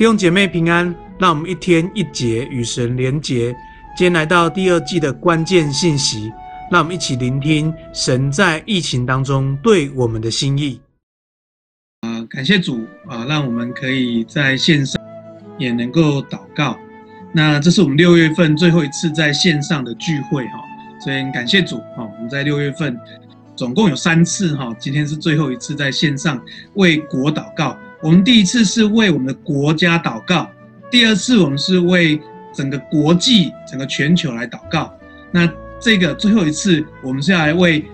弟兄姐妹平安，让我们一天一节与神连结。今天来到第二季的关键信息，让我们一起聆听神在疫情当中对我们的心意。啊，感谢主啊，让我们可以在线上也能够祷告。那这是我们六月份最后一次在线上的聚会哈，所以感谢主哈，我们在六月份总共有三次哈，今天是最后一次在线上为国祷告。我们第一次是为我们的国家祷告，第二次我们是为整个国际、整个全球来祷告。那这个最后一次，我们是要来为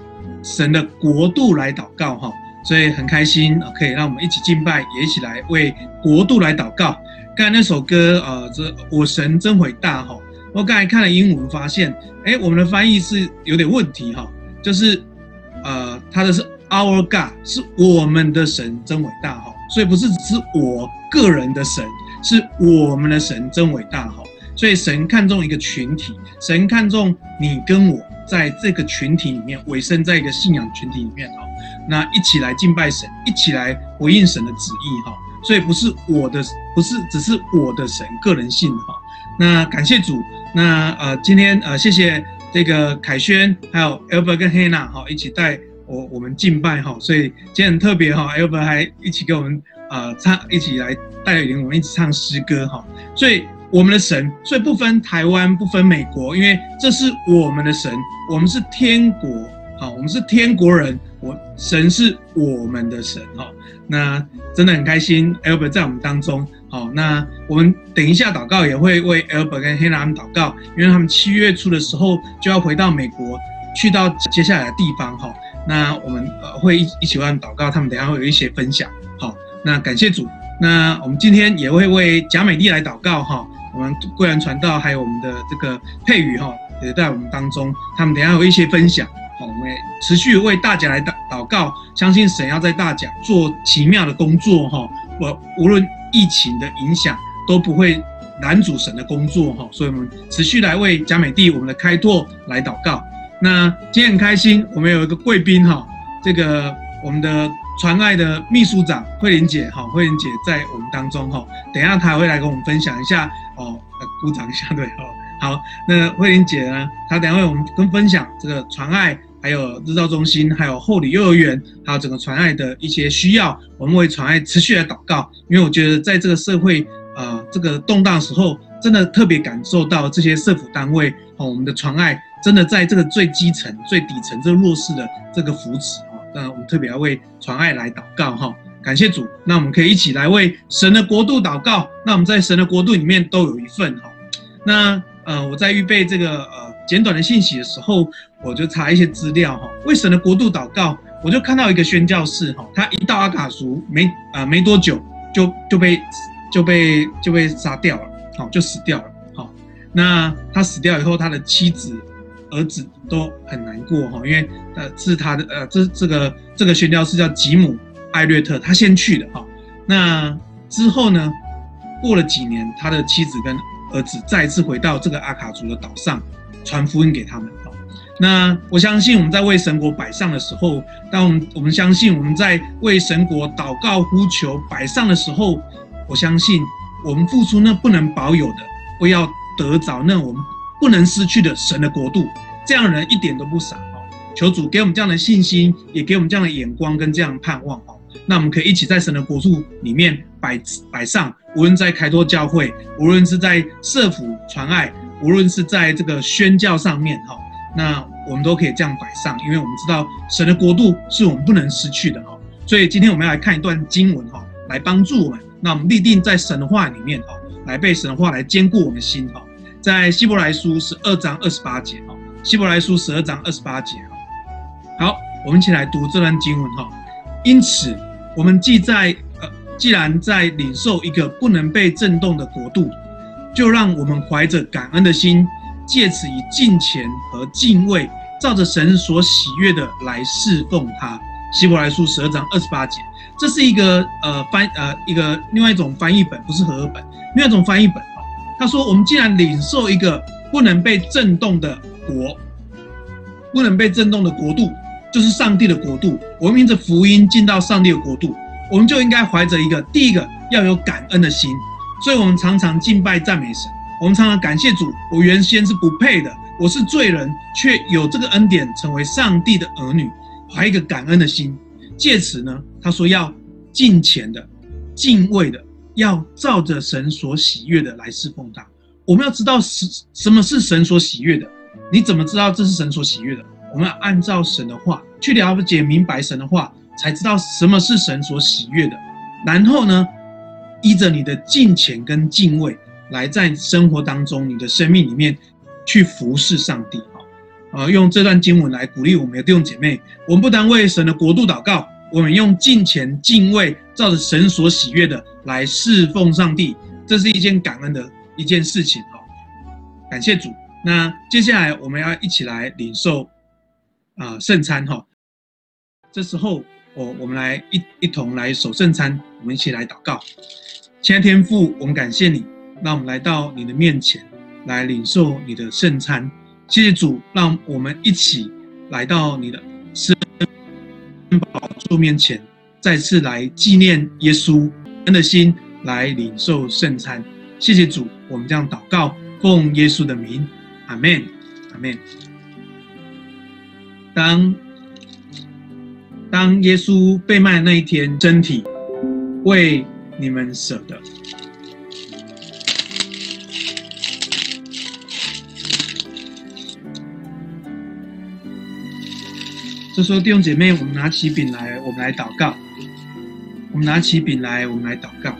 神的国度来祷告哈，所以很开心可以让我们一起敬拜，也一起来为国度来祷告。刚才那首歌呃，这我神真伟大哈，我刚才看了英文，发现哎，我们的翻译是有点问题哈，就是呃，他的是 Our God，是我们的神真伟大哈。所以不是只是我个人的神，是我们的神真伟大哈。所以神看重一个群体，神看重你跟我在这个群体里面，委身在一个信仰群体里面哈。那一起来敬拜神，一起来回应神的旨意哈。所以不是我的，不是只是我的神个人信哈。那感谢主，那呃今天呃谢谢这个凯轩还有 Albert 跟 Hannah 哈一起带。我我们敬拜哈，所以今天很特别哈，Albert 还一起跟我们呃唱，一起来带领我们一起唱诗歌哈。所以我们的神，所以不分台湾，不分美国，因为这是我们的神，我们是天国，好，我们是天国人，我神是我们的神哈。那真的很开心，Albert 在我们当中，好，那我们等一下祷告也会为 Albert 跟 Hannah 祷告，因为他们七月初的时候就要回到美国，去到接下来的地方哈。那我们呃会一一起来祷告，他们等下会有一些分享，好，那感谢主。那我们今天也会为贾美丽来祷告哈，我们贵人传道还有我们的这个佩宇哈也在我们当中，他们等下有一些分享，好，我们持续为大家来祷祷告，相信神要在大家做奇妙的工作哈，我无论疫情的影响都不会拦阻神的工作哈，所以我们持续来为贾美丽我们的开拓来祷告。那今天很开心，我们有一个贵宾哈，这个我们的传爱的秘书长慧玲姐哈，慧玲姐在我们当中哈，等一下她会来跟我们分享一下哦，鼓掌一下对哦，好，那慧玲姐呢，她等下会我们跟分享这个传爱，还有日照中心，还有后里幼儿园，还有整个传爱的一些需要，我们为传爱持续的祷告，因为我觉得在这个社会呃这个动荡时候，真的特别感受到这些社福单位哦，我们的传爱。真的在这个最基层、最底层、这个弱势的这个扶持啊，那我们特别要为传爱来祷告哈，感谢主。那我们可以一起来为神的国度祷告。那我们在神的国度里面都有一份哈。那呃，我在预备这个呃简短的信息的时候，我就查一些资料哈，为神的国度祷告，我就看到一个宣教士哈，他一到阿卡苏没呃没多久就就被就被就被杀掉了，好就死掉了。好，那他死掉以后，他的妻子。儿子都很难过哈，因为呃是他的呃这这个这个宣教士叫吉姆艾略特，他先去的哈。那之后呢，过了几年，他的妻子跟儿子再次回到这个阿卡族的岛上，传福音给他们哈。那我相信我们在为神国摆上的时候，当我们我们相信我们在为神国祷告呼求摆上的时候，我相信我们付出那不能保有的，不要得着那我们。不能失去的神的国度，这样的人一点都不傻哦。求主给我们这样的信心，也给我们这样的眼光跟这样的盼望哦。那我们可以一起在神的国度里面摆摆上，无论在开拓教会，无论是在社府传爱，无论是在这个宣教上面哈，那我们都可以这样摆上，因为我们知道神的国度是我们不能失去的哈。所以今天我们要来看一段经文哈，来帮助我们。那我们立定在神话里面哈，来被神话来坚固我们的心哈。在希伯来书十二章二十八节哈，希伯来书十二章二十八节哈，好，我们一起来读这段经文哈。因此，我们既在呃，既然在领受一个不能被震动的国度，就让我们怀着感恩的心，借此以敬虔和敬畏，照着神所喜悦的来侍奉他。希伯来书十二章二十八节，这是一个呃翻呃一个另外一种翻译本，不是和合本，另外一种翻译本。他说：“我们既然领受一个不能被震动的国，不能被震动的国度，就是上帝的国度。我们凭着福音进到上帝的国度，我们就应该怀着一个第一个要有感恩的心，所以我们常常敬拜赞美神，我们常常感谢主。我原先是不配的，我是罪人，却有这个恩典成为上帝的儿女，怀一个感恩的心。借此呢，他说要敬虔的、敬畏的，要照着神所喜悦的来侍奉他。我们要知道什什么是神所喜悦的？你怎么知道这是神所喜悦的？我们要按照神的话去了解、明白神的话，才知道什么是神所喜悦的。然后呢，依着你的敬虔跟敬畏，来在生活当中、你的生命里面去服侍上帝。啊，用这段经文来鼓励我们的弟兄姐妹。我们不单为神的国度祷告，我们用敬虔、敬畏，照着神所喜悦的来侍奉上帝。这是一件感恩的一件事情。哦，感谢主。那接下来我们要一起来领受啊圣餐。哈，这时候我我们来一一同来守圣餐，我们一起来祷告。亲爱天父，我们感谢你，让我们来到你的面前来领受你的圣餐。谢谢主，让我们一起来到你的圣座面前，再次来纪念耶稣恩的心，来领受圣餐。谢谢主，我们这样祷告，奉耶稣的名，阿门，阿门。当当耶稣被卖那一天，真体为你们舍的。这时候，弟兄姐妹，我们拿起饼来，我们来祷告。我们拿起饼来，我们来祷告。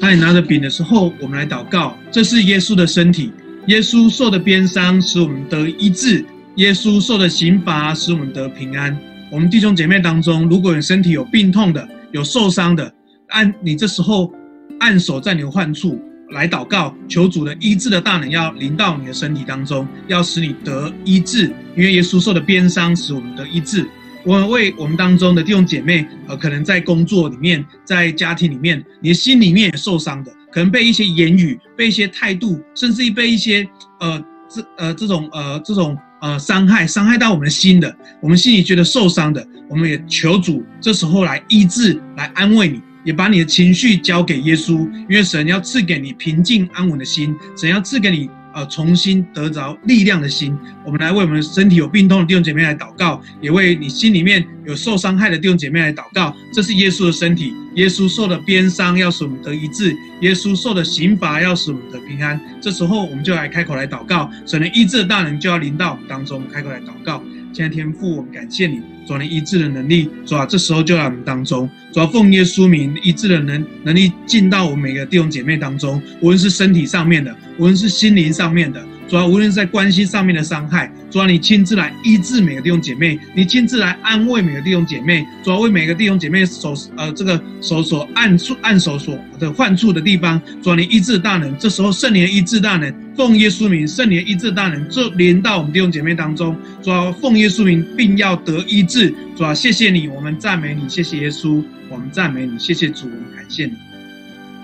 当你拿着饼的时候，我们来祷告。这是耶稣的身体，耶稣受的鞭伤使我们得医治，耶稣受的刑罚使我们得平安。我们弟兄姐妹当中，如果你身体有病痛的、有受伤的，按你这时候按手在你的患处。来祷告，求主的医治的大能要临到你的身体当中，要使你得医治。因为耶稣受的鞭伤使我们得医治。我们为我们当中的弟兄姐妹，呃，可能在工作里面，在家庭里面，你的心里面也受伤的，可能被一些言语、被一些态度，甚至于被一些呃这呃这种呃这种呃伤害，伤害到我们的心的，我们心里觉得受伤的，我们也求主这时候来医治，来安慰你。也把你的情绪交给耶稣，因为神要赐给你平静安稳的心，神要赐给你呃重新得着力量的心。我们来为我们身体有病痛的弟兄姐妹来祷告，也为你心里面有受伤害的弟兄姐妹来祷告。这是耶稣的身体，耶稣受的鞭伤要使我们得医治，耶稣受的刑罚要使我们得平安。这时候我们就来开口来祷告，神的医治的大能就要临到我们当中，开口来祷告。亲爱天父，我们感谢你，主你医治的能力，主啊，这时候就在我们当中，主啊，奉耶稣名医治的能能力进到我们每个弟兄姐妹当中，无论是身体上面的，无论是心灵上面的。主要无论在关系上面的伤害，主要你亲自来医治每个弟兄姐妹，你亲自来安慰每个弟兄姐妹，主要为每个弟兄姐妹手呃这个手所按处按手所的患处的地方，主要你医治大能，这时候圣灵医治大能，奉耶稣名，圣灵医治大能就连到我们弟兄姐妹当中，主要奉耶稣名，并要得医治，主要谢谢你，我们赞美你，谢谢耶稣，我们赞美你，谢谢主，我们感谢你，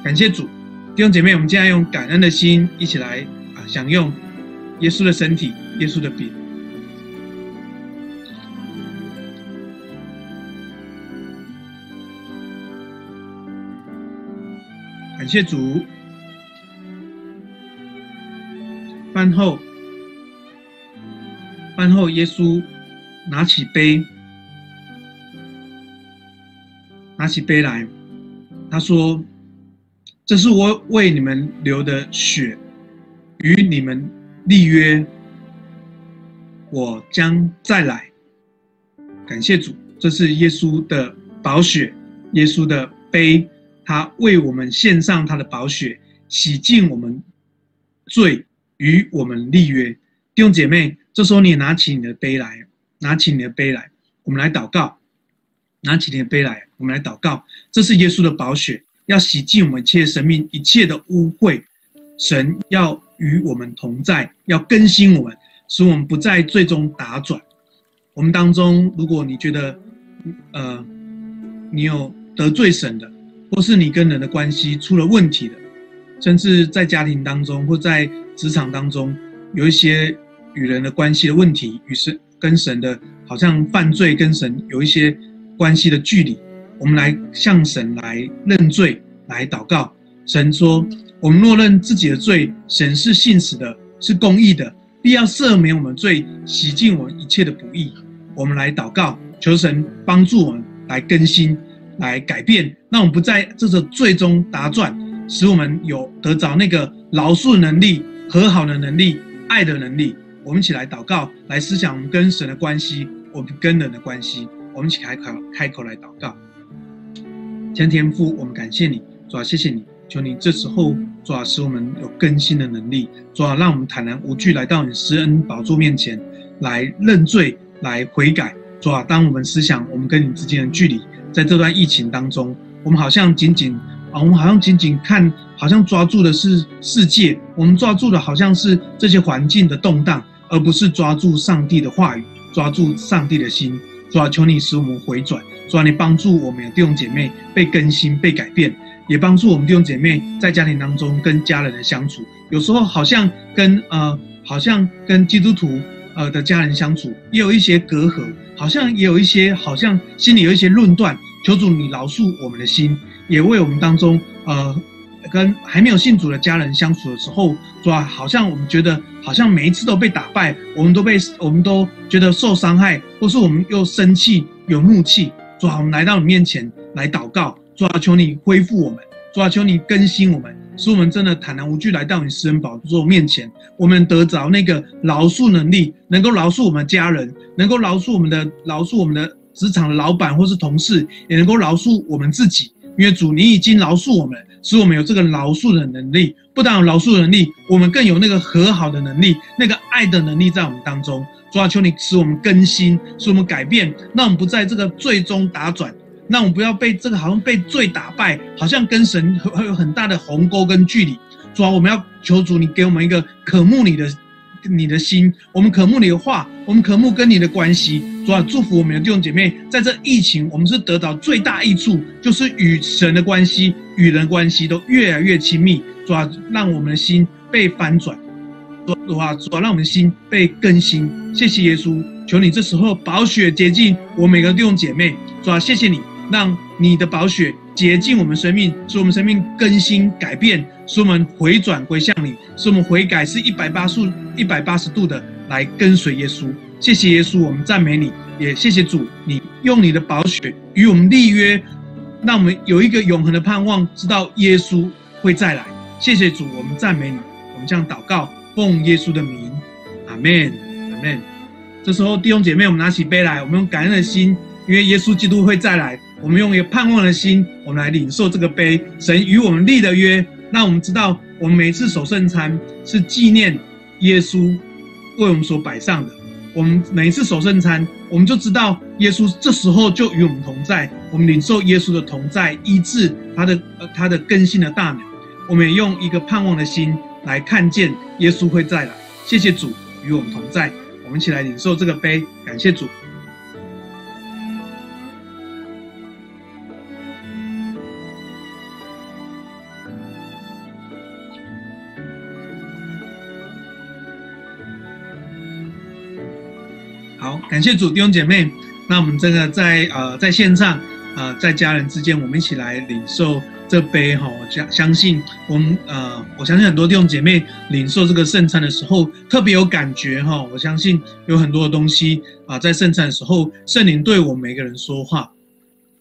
感谢主，弟兄姐妹，我们现在用感恩的心一起来啊享用。耶稣的身体，耶稣的饼。感谢主。饭后，饭后，耶稣拿起杯，拿起杯来，他说：“这是我为你们流的血，与你们。”立约，我将再来。感谢主，这是耶稣的宝血，耶稣的杯，他为我们献上他的宝血，洗净我们罪，与我们立约。弟兄姐妹，这时候你拿起你的杯来，拿起你的杯来，我们来祷告。拿起你的杯来，我们来祷告。这是耶稣的宝血，要洗净我们一切生命一切的污秽。神要。与我们同在，要更新我们，使我们不再最终打转。我们当中，如果你觉得，呃，你有得罪神的，或是你跟人的关系出了问题的，甚至在家庭当中或在职场当中有一些与人的关系的问题，与神跟神的好像犯罪跟神有一些关系的距离，我们来向神来认罪，来祷告。神说：“我们若认自己的罪，神是信实的，是公义的，必要赦免我们罪，洗净我们一切的不义。”我们来祷告，求神帮助我们来更新、来改变，让我们不在这个罪中打转，使我们有得着那个饶恕能力、和好的能力、爱的能力。我们一起来祷告，来思想我们跟神的关系，我们跟人的关系。我们一起开口，开口来祷告。天天父，我们感谢你，主要，谢谢你，求你这时候主啊，使我们有更新的能力，主啊，让我们坦然无惧来到你施恩宝座面前来认罪、来悔改。主啊，当我们思想我们跟你之间的距离，在这段疫情当中，我们好像仅仅啊，我们好像仅仅看，好像抓住的是世界，我们抓住的好像是这些环境的动荡，而不是抓住上帝的话语，抓住上帝的心。主啊，求你使我们回转。主啊，你帮助我们的弟兄姐妹被更新、被改变，也帮助我们弟兄姐妹在家庭当中跟家人的相处，有时候好像跟呃，好像跟基督徒呃的家人相处，也有一些隔阂，好像也有一些，好像心里有一些论断。求主你饶恕我们的心，也为我们当中呃。跟还没有信主的家人相处的时候，主啊，好像我们觉得好像每一次都被打败，我们都被我们都觉得受伤害，或是我们又生气有怒气，主啊，我们来到你面前来祷告，主啊，求你恢复我们，主啊，求你更新我们，使我们真的坦然无惧来到你施恩宝座面前，我们得着那个饶恕能力，能够饶恕我们家人，能够饶恕我们的饶恕我们的职场的老板或是同事，也能够饶恕我们自己，因为主你已经饶恕我们。使我们有这个饶恕的能力，不但有饶恕能力，我们更有那个和好的能力，那个爱的能力在我们当中。主啊，求你使我们更新，使我们改变，让我们不在这个最终打转，让我们不要被这个好像被罪打败，好像跟神会有很大的鸿沟跟距离。主啊，我们要求主，你给我们一个渴慕你的。你的心，我们渴慕你的话，我们渴慕跟你的关系。主啊，祝福我们的弟兄姐妹，在这疫情，我们是得到最大益处，就是与神的关系、与人关系都越来越亲密。主啊，让我们的心被翻转。主啊，主啊，让我们的心被更新。谢谢耶稣，求你这时候宝血洁净我每个弟兄姐妹。主啊，谢谢你，让你的宝血洁净我们生命，使我们生命更新改变。使我们回转归向你，使我们悔改是一百八十、一百八十度的来跟随耶稣。谢谢耶稣，我们赞美你，也谢谢主，你用你的宝血与我们立约，让我们有一个永恒的盼望，知道耶稣会再来。谢谢主，我们赞美你，我们这样祷告，奉耶稣的名，阿门，阿门。这时候弟兄姐妹，我们拿起杯来，我们用感恩的心，因为耶稣基督会再来，我们用一个盼望的心，我们来领受这个杯，神与我们立的约。那我们知道，我们每次守圣餐是纪念耶稣为我们所摆上的。我们每一次守圣餐，我们就知道耶稣这时候就与我们同在。我们领受耶稣的同在，医治他的呃他的更新的大能。我们也用一个盼望的心来看见耶稣会再来。谢谢主与我们同在。我们一起来领受这个杯，感谢主。谢主弟兄姐妹。那我们这个在呃在线上呃在家人之间，我们一起来领受这杯哈。我相相信我们呃我相信很多弟兄姐妹领受这个圣餐的时候特别有感觉哈。我相信有很多的东西啊、在圣餐的时候，圣灵对我们每个人说话，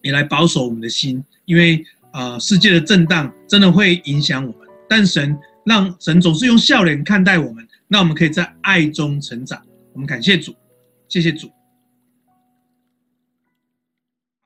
也来保守我们的心。因为呃世界的震荡真的会影响我们，但神让神总是用笑脸看待我们，那我们可以在爱中成长。我们感谢主。谢谢主。